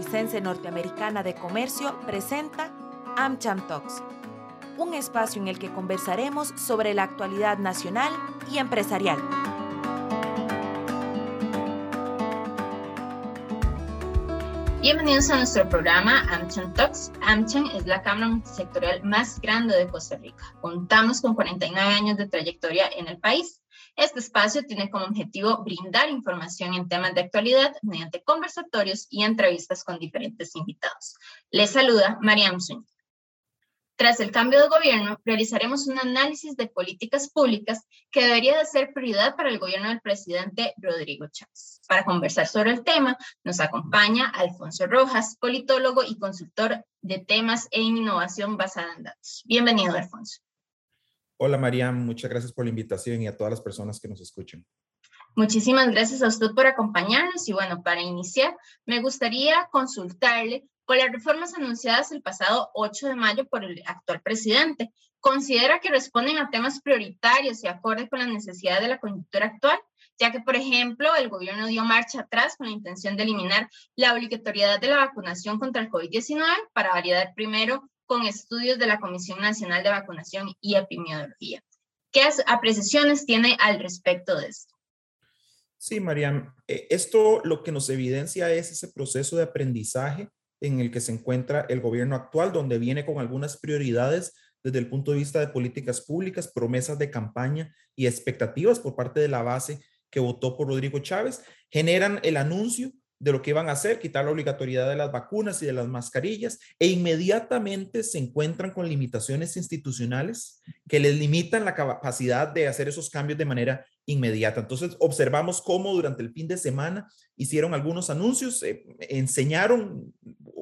Costarricense Norteamericana de Comercio presenta AmCham Talks, un espacio en el que conversaremos sobre la actualidad nacional y empresarial. Bienvenidos a nuestro programa AmCham Talks. AmCham es la cámara sectorial más grande de Costa Rica. Contamos con 49 años de trayectoria en el país este espacio tiene como objetivo brindar información en temas de actualidad mediante conversatorios y entrevistas con diferentes invitados. Les saluda Mariam Zúñiga. Tras el cambio de gobierno, realizaremos un análisis de políticas públicas que debería de ser prioridad para el gobierno del presidente Rodrigo Chávez. Para conversar sobre el tema, nos acompaña Alfonso Rojas, politólogo y consultor de temas en innovación basada en datos. Bienvenido, Alfonso. Hola María, muchas gracias por la invitación y a todas las personas que nos escuchan. Muchísimas gracias a usted por acompañarnos y bueno, para iniciar, me gustaría consultarle con las reformas anunciadas el pasado 8 de mayo por el actual presidente. ¿Considera que responden a temas prioritarios y acorde con las necesidades de la coyuntura actual? Ya que, por ejemplo, el gobierno dio marcha atrás con la intención de eliminar la obligatoriedad de la vacunación contra el COVID-19 para validar primero con estudios de la Comisión Nacional de Vacunación y Epidemiología. ¿Qué apreciaciones tiene al respecto de esto? Sí, Mariam, eh, esto lo que nos evidencia es ese proceso de aprendizaje en el que se encuentra el gobierno actual, donde viene con algunas prioridades desde el punto de vista de políticas públicas, promesas de campaña y expectativas por parte de la base que votó por Rodrigo Chávez, generan el anuncio de lo que iban a hacer, quitar la obligatoriedad de las vacunas y de las mascarillas, e inmediatamente se encuentran con limitaciones institucionales que les limitan la capacidad de hacer esos cambios de manera inmediata. Entonces, observamos cómo durante el fin de semana hicieron algunos anuncios, eh, enseñaron,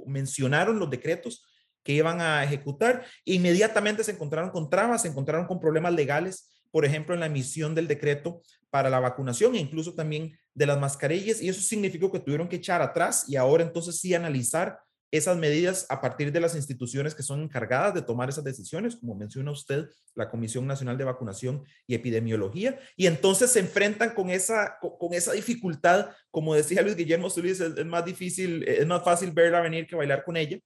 mencionaron los decretos que iban a ejecutar, e inmediatamente se encontraron con trabas, se encontraron con problemas legales por ejemplo, en la emisión del decreto para la vacunación e incluso también de las mascarillas. Y eso significó que tuvieron que echar atrás y ahora entonces sí analizar esas medidas a partir de las instituciones que son encargadas de tomar esas decisiones, como menciona usted, la Comisión Nacional de Vacunación y Epidemiología, y entonces se enfrentan con esa, con esa dificultad, como decía Luis Guillermo Solís, es, más difícil, es más fácil verla venir que bailar con ella,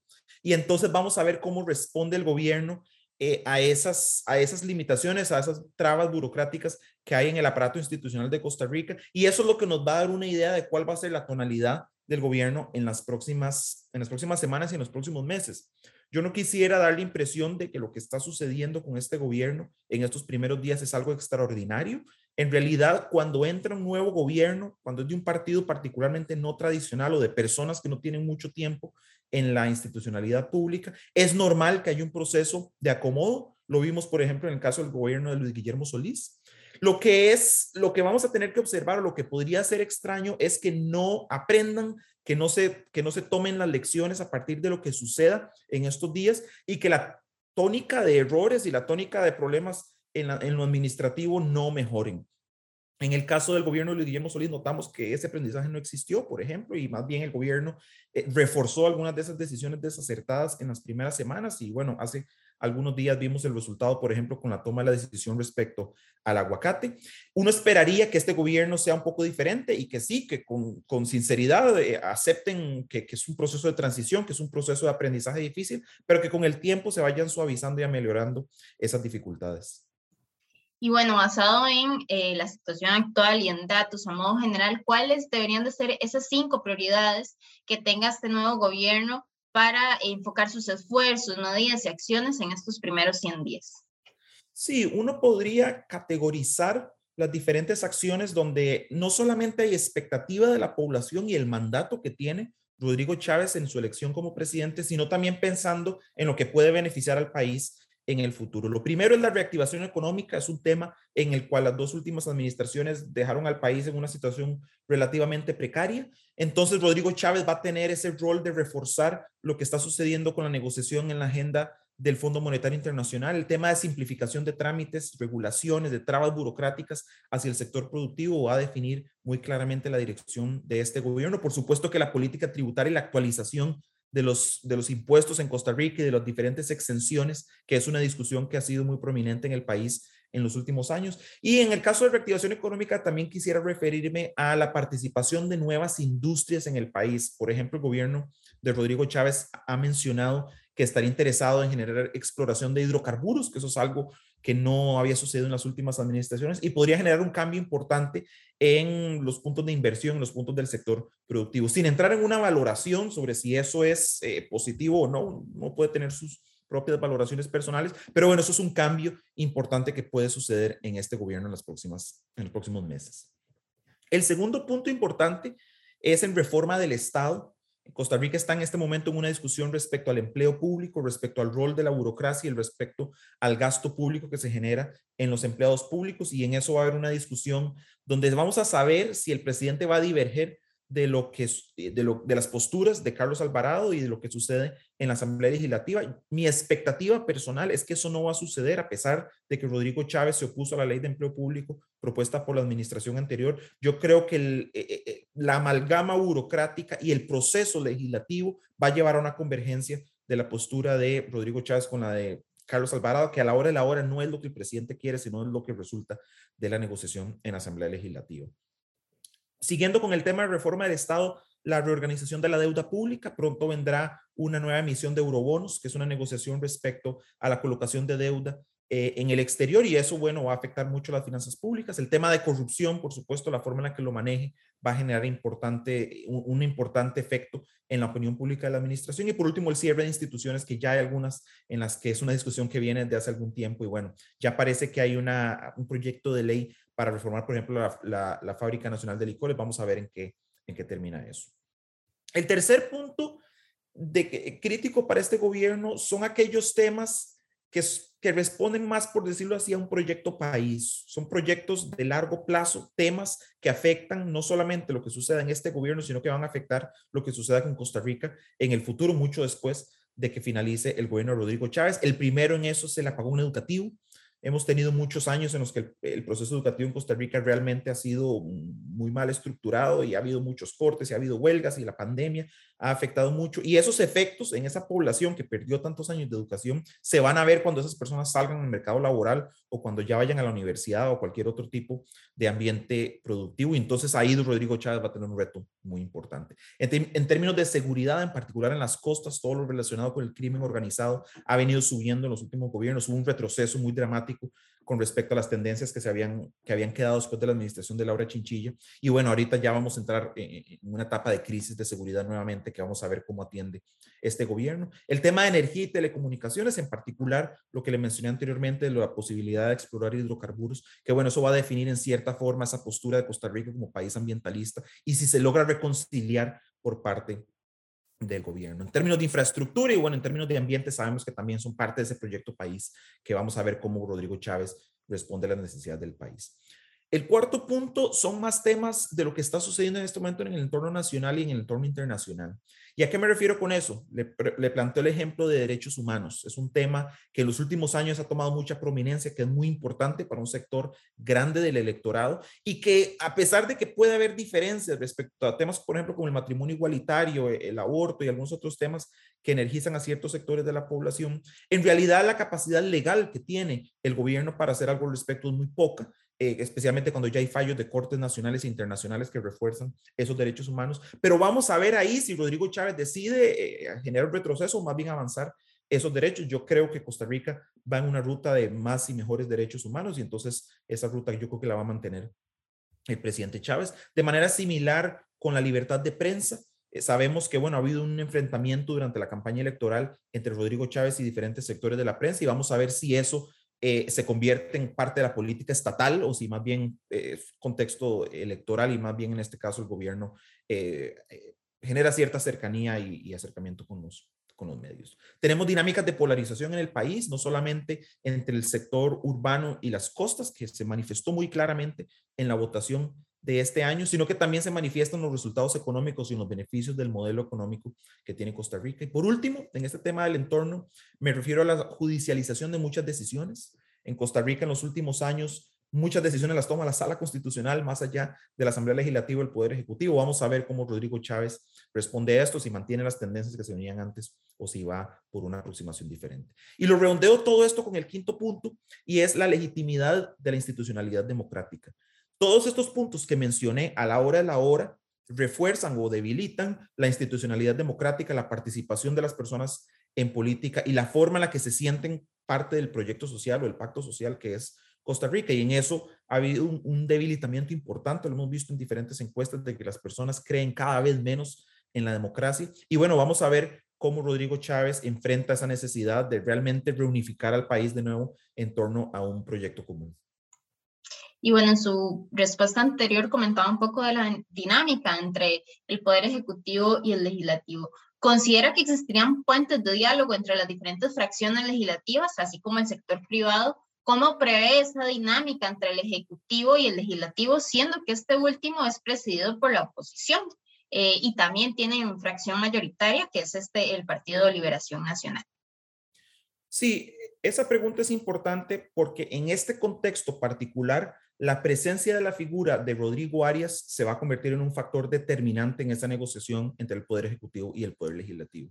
y entonces vamos a ver cómo responde el gobierno eh, a, esas, a esas limitaciones, a esas trabas burocráticas que hay en el aparato institucional de Costa Rica. Y eso es lo que nos va a dar una idea de cuál va a ser la tonalidad del gobierno en las próximas, en las próximas semanas y en los próximos meses. Yo no quisiera dar la impresión de que lo que está sucediendo con este gobierno en estos primeros días es algo extraordinario. En realidad, cuando entra un nuevo gobierno, cuando es de un partido particularmente no tradicional o de personas que no tienen mucho tiempo en la institucionalidad pública. Es normal que haya un proceso de acomodo. Lo vimos, por ejemplo, en el caso del gobierno de Luis Guillermo Solís. Lo que es, lo que vamos a tener que observar, o lo que podría ser extraño, es que no aprendan, que no se, que no se tomen las lecciones a partir de lo que suceda en estos días y que la tónica de errores y la tónica de problemas en, en lo administrativo no mejoren. En el caso del gobierno de Guillermo Solís, notamos que ese aprendizaje no existió, por ejemplo, y más bien el gobierno eh, reforzó algunas de esas decisiones desacertadas en las primeras semanas. Y bueno, hace algunos días vimos el resultado, por ejemplo, con la toma de la decisión respecto al aguacate. Uno esperaría que este gobierno sea un poco diferente y que sí, que con, sinceridad eh, acepten que es un proceso de transición, que es un proceso de aprendizaje difícil, pero que con el tiempo se vayan suavizando y ameliorando esas dificultades. Y bueno, basado en eh, la situación actual y en datos a modo general, ¿cuáles deberían de ser esas cinco prioridades que tenga este nuevo gobierno para enfocar sus esfuerzos, medidas y acciones en estos primeros 100 días? Sí, uno podría categorizar las diferentes acciones donde no solamente hay expectativa de la población y el mandato que tiene Rodrigo Chávez en su elección como presidente, sino también pensando en lo que puede beneficiar al país en el futuro. Lo primero es la reactivación económica, es un tema en el cual las dos últimas administraciones dejaron al país en una situación relativamente precaria. Entonces, Rodrigo Chávez va a tener ese rol de reforzar lo que está sucediendo con la negociación en la agenda del Fondo Monetario Internacional, el tema de simplificación de trámites, regulaciones, de trabas burocráticas hacia el sector productivo va a definir muy claramente la dirección de este gobierno. Por supuesto que la política tributaria y la actualización de los, de los impuestos en Costa Rica y de las diferentes exenciones, que es una discusión que ha sido muy prominente en el país en los últimos años. Y en el caso de reactivación económica, también quisiera referirme a la participación de nuevas industrias en el país. Por ejemplo, el gobierno de Rodrigo Chávez ha mencionado que estaría interesado en generar exploración de hidrocarburos, que eso es algo que no había sucedido en las últimas administraciones y podría generar un cambio importante en los puntos de inversión, en los puntos del sector productivo. Sin entrar en una valoración sobre si eso es eh, positivo o no, no puede tener sus propias valoraciones personales, pero bueno, eso es un cambio importante que puede suceder en este gobierno en, las próximas, en los próximos meses. El segundo punto importante es en reforma del Estado Costa Rica está en este momento en una discusión respecto al empleo público, respecto al rol de la burocracia y respecto al gasto público que se genera en los empleados públicos y en eso va a haber una discusión donde vamos a saber si el presidente va a diverger de lo que eh, de, lo, de las posturas de Carlos Alvarado y de lo que sucede en la Asamblea Legislativa. Mi expectativa personal es que eso no va a suceder a pesar de que Rodrigo Chávez se opuso a la ley de empleo público propuesta por la administración anterior. Yo creo que eh, eh, la amalgama burocrática y el proceso legislativo va a llevar a una convergencia de la postura de Rodrigo Chávez con la de Carlos Alvarado, que a la hora de la hora no es lo que el presidente quiere, sino es lo que resulta de la negociación en la Asamblea Legislativa. Siguiendo con el tema de reforma del Estado, la reorganización de la deuda pública. Pronto vendrá una nueva emisión de eurobonos, que es una negociación respecto a la colocación de deuda eh, en el exterior y eso, bueno, va a afectar mucho las finanzas públicas. El tema de corrupción, por supuesto, la forma en la que lo maneje va a generar un, importante efecto en la opinión pública de la administración. Y por último, el cierre de instituciones, que ya hay algunas en las que es una discusión que viene de hace algún tiempo y bueno, ya parece que hay una, un proyecto de ley para reformar, por ejemplo, la, Fábrica Nacional de Licores. Vamos a ver en qué, en qué termina eso. El tercer punto de que, crítico para este gobierno son aquellos temas que, que responden más, por decirlo así, a un proyecto país. Son proyectos de largo plazo, temas que afectan no solamente lo que suceda en este gobierno, sino que van a afectar lo que suceda con Costa Rica en el futuro, mucho después de que finalice el gobierno de Rodrigo Chávez. El primero en eso es el apagón educativo. Hemos tenido muchos años en los que el, proceso educativo en Costa Rica realmente ha sido muy mal estructurado y ha habido muchos cortes y ha habido huelgas y la pandemia ha afectado mucho. Y esos efectos en esa población que perdió tantos años de educación se van a ver cuando esas personas salgan al mercado laboral o cuando ya vayan a la universidad o cualquier otro tipo de ambiente productivo. Y entonces ahí Rodrigo Chávez va a tener un reto muy importante. En, en términos de seguridad, en particular en las costas, todo lo relacionado con el crimen organizado ha venido subiendo en los últimos gobiernos. Hubo un retroceso muy dramático con respecto a las tendencias que, se habían, que habían quedado después de la administración de Laura Chinchilla. Y bueno, ahorita ya vamos a entrar en, una etapa de crisis de seguridad nuevamente que vamos a ver cómo atiende este gobierno. El tema de energía y telecomunicaciones, en particular lo que le mencioné anteriormente, la posibilidad de explorar hidrocarburos, que bueno, eso va a definir en cierta forma esa postura de Costa Rica como país ambientalista y si se logra reconciliar por parte del gobierno. En términos de infraestructura y bueno, en términos de ambiente, sabemos que también son parte de ese proyecto país que vamos a ver cómo Rodrigo Chávez responde a las necesidades del país. El cuarto punto son más temas de lo que está sucediendo en este momento en el entorno nacional y en el entorno internacional. ¿Y a qué me refiero con eso? Le, planteo el ejemplo de derechos humanos. Es un tema que en los últimos años ha tomado mucha prominencia, que es muy importante para un sector grande del electorado y que a pesar de que puede haber diferencias respecto a temas, por ejemplo, como el matrimonio igualitario, e, el aborto y algunos otros temas que energizan a ciertos sectores de la población, en realidad la capacidad legal que tiene el gobierno para hacer algo al respecto es muy poca eh, especialmente cuando ya hay fallos de cortes nacionales e internacionales que refuerzan esos derechos humanos. Pero vamos a ver ahí si Rodrigo Chávez decide eh, generar retroceso o más bien avanzar esos derechos. Yo creo que Costa Rica va en una ruta de más y mejores derechos humanos y entonces esa ruta yo creo que la va a mantener el presidente Chávez. De manera similar con la libertad de prensa, eh, sabemos que, bueno, ha habido un enfrentamiento durante la campaña electoral entre Rodrigo Chávez y diferentes sectores de la prensa y vamos a ver si eso eh, se convierte en parte de la política estatal o si más bien eh, contexto electoral y más bien en este caso el gobierno eh, genera cierta cercanía y, acercamiento con los, con los medios. Tenemos dinámicas de polarización en el país, no solamente entre el sector urbano y las costas, que se manifestó muy claramente en la votación de este año, sino que también se manifiestan los resultados económicos y los beneficios del modelo económico que tiene Costa Rica. Y por último, en este tema del entorno, me refiero a la judicialización de muchas decisiones. En Costa Rica en los últimos años muchas decisiones las toma la sala constitucional más allá de la Asamblea Legislativa, el Poder Ejecutivo. Vamos a ver cómo Rodrigo Chávez responde a esto, si mantiene las tendencias que se venían antes o si va por una aproximación diferente. Y lo redondeo todo esto con el quinto punto y es la legitimidad de la institucionalidad democrática. Todos estos puntos que mencioné a la hora de la hora refuerzan o debilitan la institucionalidad democrática, la participación de las personas en política y la forma en la que se sienten parte del proyecto social o el pacto social que es Costa Rica. Y en eso ha habido un, debilitamiento importante, lo hemos visto en diferentes encuestas de que las personas creen cada vez menos en la democracia. Y bueno, vamos a ver cómo Rodrigo Chávez enfrenta esa necesidad de realmente reunificar al país de nuevo en torno a un proyecto común. Y bueno, en su respuesta anterior comentaba un poco de la dinámica entre el Poder Ejecutivo y el Legislativo. ¿Considera que existirían puentes de diálogo entre las diferentes fracciones legislativas, así como el sector privado, ¿Cómo prevé esa dinámica entre el Ejecutivo y el Legislativo, siendo que este último es presidido por la oposición eh, y también tiene una fracción mayoritaria, que es este, el Partido de Liberación Nacional? Sí, esa pregunta es importante porque en este contexto particular, la presencia de la figura de Rodrigo Arias se va a convertir en un factor determinante en esa negociación entre el Poder Ejecutivo y el Poder Legislativo.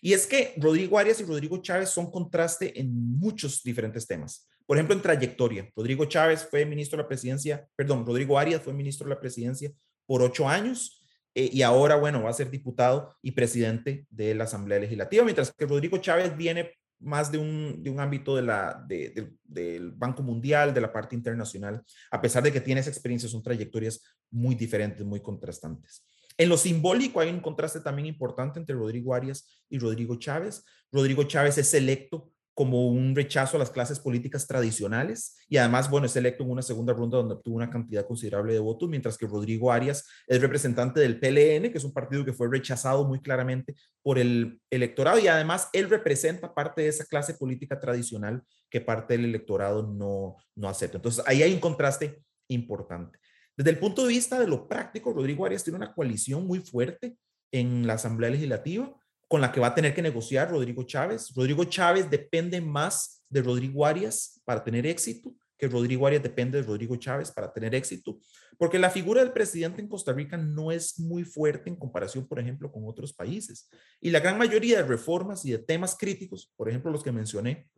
Y es que Rodrigo Arias y Rodrigo Chávez son contraste en muchos diferentes temas. Por ejemplo, en trayectoria. Rodrigo Chávez fue ministro de la presidencia, perdón, Rodrigo Arias fue ministro de la presidencia por ocho años eh, y ahora, bueno, va a ser diputado y presidente de la Asamblea Legislativa, mientras que Rodrigo Chávez viene más de un, de un ámbito de la, del Banco Mundial, de la parte internacional, a pesar de que tiene esa experiencia, son trayectorias muy diferentes, muy contrastantes. En lo simbólico hay un contraste también importante entre Rodrigo Arias y Rodrigo Chávez. Rodrigo Chávez es electo como un rechazo a las clases políticas tradicionales y además, bueno, es electo en una segunda ronda donde obtuvo una cantidad considerable de votos, mientras que Rodrigo Arias es representante del PLN, que es un partido que fue rechazado muy claramente por el electorado y además él representa parte de esa clase política tradicional que parte del electorado no, no acepta. Entonces, ahí hay un contraste importante. Desde el punto de vista de lo práctico, Rodrigo Arias tiene una coalición muy fuerte en la Asamblea Legislativa con la que va a tener que negociar Rodrigo Chávez. Rodrigo Chávez depende más de Rodrigo Arias para tener éxito que Rodrigo Arias depende de Rodrigo Chávez para tener éxito, porque la figura del presidente en Costa Rica no es muy fuerte en comparación, por ejemplo, con otros países. Y la gran mayoría de reformas y de temas críticos, por ejemplo, los que mencioné,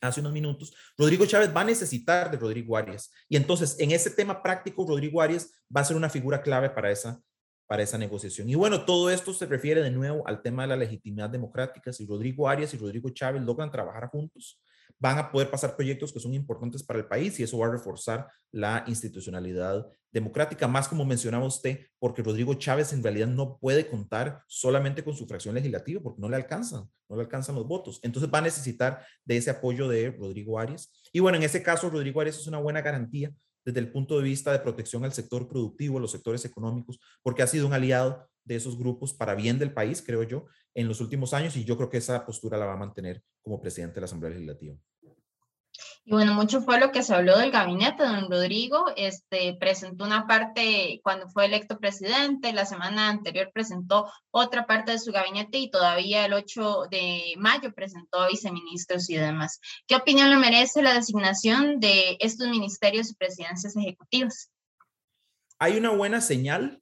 hace unos minutos, Rodrigo Chávez va a necesitar de Rodrigo Arias. Y entonces, en ese tema práctico, Rodrigo Arias va a ser una figura clave para esa, para esa negociación. Y bueno, todo esto se refiere de nuevo al tema de la legitimidad democrática. Si Rodrigo Arias y Rodrigo Chávez logran trabajar juntos, van a poder pasar proyectos que son importantes para el país y eso va a reforzar la institucionalidad democrática, más como mencionaba usted, porque Rodrigo Chávez en realidad no puede contar solamente con su fracción legislativa porque no le alcanzan, no le alcanzan los votos. Entonces va a necesitar de ese apoyo de Rodrigo Arias. Y bueno, en ese caso, Rodrigo Arias es una buena garantía desde el punto de vista de protección al sector productivo, los sectores económicos, porque ha sido un aliado de esos grupos para bien del país, creo yo, en los últimos años y yo creo que esa postura la va a mantener como presidente de la Asamblea Legislativa. Y bueno, mucho fue lo que se habló del gabinete. Don Rodrigo este, presentó una parte cuando fue electo presidente, la semana anterior presentó otra parte de su gabinete y todavía el 8 de mayo presentó viceministros y demás. ¿Qué opinión le merece la designación de estos ministerios y presidencias ejecutivas? Hay una buena señal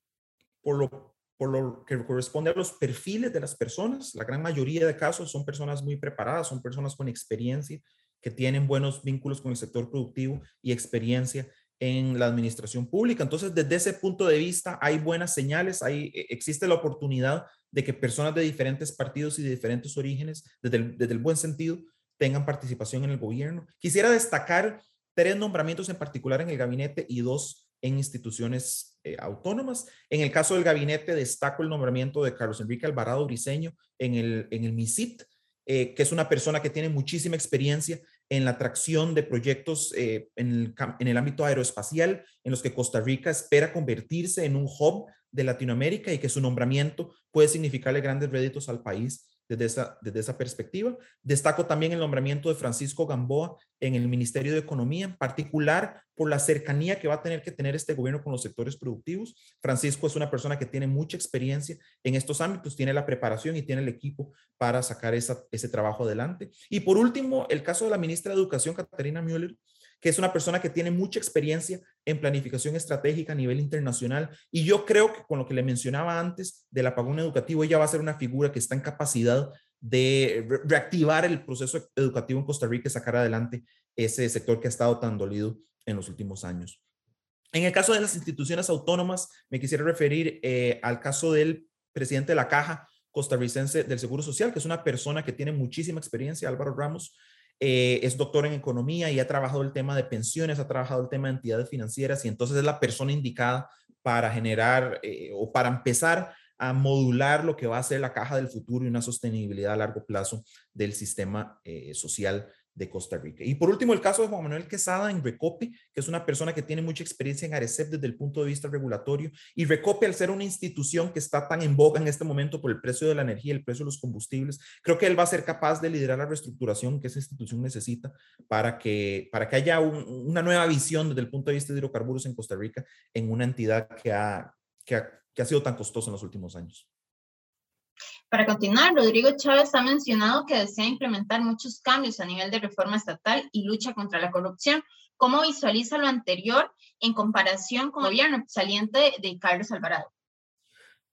por lo, por lo que corresponde a los perfiles de las personas. La gran mayoría de casos son personas muy preparadas, son personas con experiencia que tienen buenos vínculos con el sector productivo y experiencia en la administración pública. Entonces, desde ese punto de vista, hay buenas señales, hay, e, existe la oportunidad de que personas de diferentes partidos y de diferentes orígenes, desde el, desde el buen sentido, tengan participación en el gobierno. Quisiera destacar tres nombramientos en particular en el gabinete y dos en instituciones eh, autónomas. En el caso del gabinete, destaco el nombramiento de Carlos Enrique Alvarado Briceño en el, en el MISIT, eh, que es una persona que tiene muchísima experiencia en la atracción de proyectos eh, en, el, en, el, ámbito aeroespacial, en los que Costa Rica espera convertirse en un hub de Latinoamérica y que su nombramiento puede significarle grandes réditos al país desde esa, desde esa perspectiva. Destaco también el nombramiento de Francisco Gamboa en el Ministerio de Economía, en particular por la cercanía que va a tener que tener este gobierno con los sectores productivos. Francisco es una persona que tiene mucha experiencia en estos ámbitos, tiene la preparación y tiene el equipo para sacar esa, ese trabajo adelante. Y por último, el caso de la ministra de Educación, Catarina Müller, que es una persona que tiene mucha experiencia en planificación estratégica a nivel internacional. Y yo creo que con lo que le mencionaba antes del apagón educativo, ella va a ser una figura que está en capacidad de reactivar el proceso educativo en Costa Rica y sacar adelante ese sector que ha estado tan dolido en los últimos años. En el caso de las instituciones autónomas, me quisiera referir eh, al caso del presidente de la Caja costarricense del Seguro Social, que es una persona que tiene muchísima experiencia, Álvaro Ramos, eh, es doctor en economía y ha trabajado el tema de pensiones, ha trabajado el tema de entidades financieras y entonces es la persona indicada para generar eh, o para empezar a modular lo que va a ser la caja del futuro y una sostenibilidad a largo plazo del sistema social de Costa Rica. Y por último, el caso de Juan Manuel Quesada en Recope, que es una persona que tiene mucha experiencia en Arecep desde el punto de vista regulatorio. Y Recope, al ser una institución que está tan en boga en este momento por el precio de la energía, el precio de los combustibles, creo que él va a ser capaz de liderar la reestructuración que esa institución necesita para que, para que haya una nueva visión desde el punto de vista de hidrocarburos en Costa Rica en una entidad que ha, que ha, que ha sido tan costosa en los últimos años. Para continuar, Rodrigo Chávez ha mencionado que desea implementar muchos cambios a nivel de reforma estatal y lucha contra la corrupción. ¿Cómo visualiza lo anterior en comparación con el gobierno saliente de Carlos Alvarado?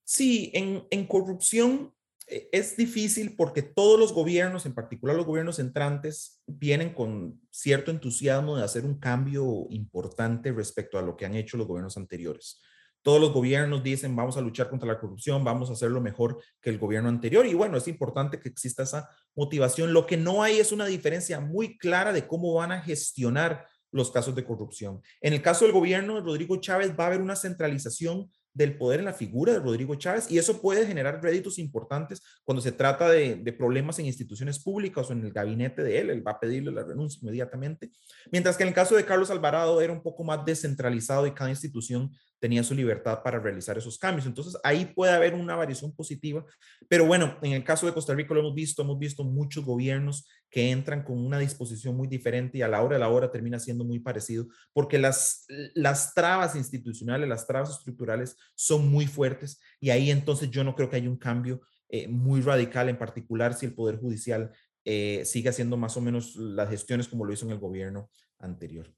Sí, en, en corrupción eh, es difícil porque todos los gobiernos, en particular los gobiernos entrantes, vienen con cierto entusiasmo de hacer un cambio importante respecto a lo que han hecho los gobiernos anteriores. Todos los gobiernos dicen vamos a luchar contra la corrupción, vamos a hacerlo mejor que el gobierno anterior. Y bueno, es importante que exista esa motivación. Lo que no hay es una diferencia muy clara de cómo van a gestionar los casos de corrupción. En el caso del gobierno de Rodrigo Chávez va a haber una centralización del poder en la figura de Rodrigo Chávez y eso puede generar réditos importantes cuando se trata de, problemas en instituciones públicas o en el gabinete de él, él va a pedirle la renuncia inmediatamente, mientras que en el caso de Carlos Alvarado era un poco más descentralizado y cada institución tenía su libertad para realizar esos cambios. Entonces ahí puede haber una variación positiva, pero bueno, en el caso de Costa Rica lo hemos visto, hemos visto muchos gobiernos que entran con una disposición muy diferente y a la hora de la hora termina siendo muy parecido, porque las, las trabas institucionales, las trabas estructurales son muy fuertes y ahí entonces yo no creo que haya un cambio eh, muy radical, en particular si el Poder Judicial eh, sigue haciendo más o menos las gestiones como lo hizo en el gobierno anterior.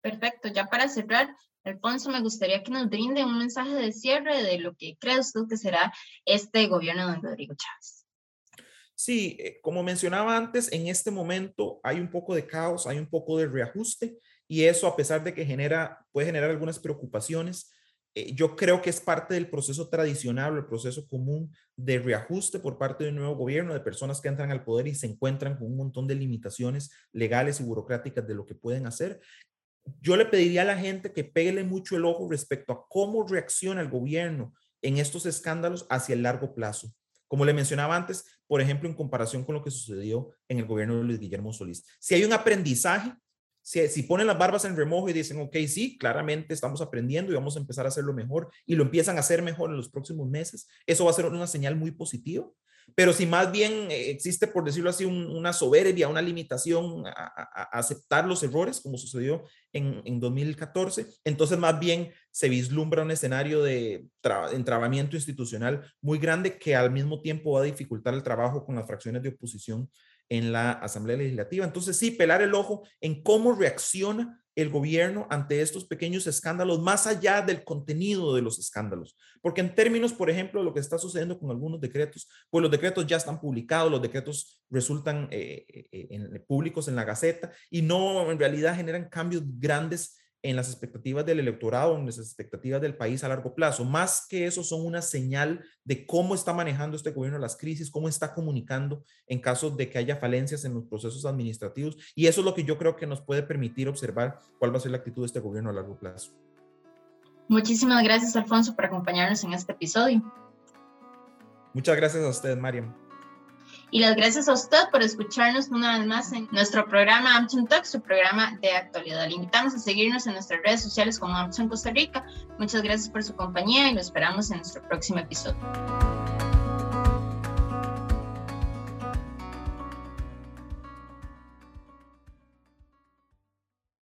Perfecto, ya para cerrar, Alfonso, me gustaría que nos brinde un mensaje de cierre de lo que cree usted que será este gobierno de Rodrigo Chávez. Sí, eh, como mencionaba antes, en este momento hay un poco de caos, hay un poco de reajuste y eso a pesar de que genera, puede generar algunas preocupaciones, eh, yo creo que es parte del proceso tradicional, el proceso común de reajuste por parte de un nuevo gobierno, de personas que entran al poder y se encuentran con un montón de limitaciones legales y burocráticas de lo que pueden hacer yo le pediría a la gente que pegue mucho el ojo respecto a cómo reacciona el gobierno en estos escándalos hacia el largo plazo. Como le mencionaba antes, por ejemplo, en comparación con lo que sucedió en el gobierno de Luis Guillermo Solís. Si hay un aprendizaje, si, si, ponen las barbas en remojo y dicen, ok, sí, claramente estamos aprendiendo y vamos a empezar a hacerlo mejor y lo empiezan a hacer mejor en los próximos meses, eso va a ser una señal muy positiva. Pero si más bien eh, existe, por decirlo así, una soberbia, una limitación a, aceptar los errores, como sucedió en, en, 2014, entonces más bien se vislumbra un escenario de entrabamiento institucional muy grande que al mismo tiempo va a dificultar el trabajo con las fracciones de oposición en la Asamblea Legislativa. Entonces sí, pelar el ojo en cómo reacciona el gobierno ante estos pequeños escándalos, más allá del contenido de los escándalos. Porque en términos, por ejemplo, de lo que está sucediendo con algunos decretos, pues los decretos ya están publicados, los decretos resultan eh, eh, en, públicos en la Gaceta y no en realidad generan cambios grandes en las expectativas del electorado, en las expectativas del país a largo plazo. Más que eso, son una señal de cómo está manejando este gobierno las crisis, cómo está comunicando en caso de que haya falencias en los procesos administrativos. Y eso es lo que yo creo que nos puede permitir observar cuál va a ser la actitud de este gobierno a largo plazo. Muchísimas gracias, Alfonso, por acompañarnos en este episodio. Muchas gracias a usted, Mariam. Y las gracias a usted por escucharnos una vez más en nuestro programa Amazon Talk, su programa de actualidad. Le invitamos a seguirnos en nuestras redes sociales como Amazon Costa Rica. Muchas gracias por su compañía y lo esperamos en nuestro próximo episodio.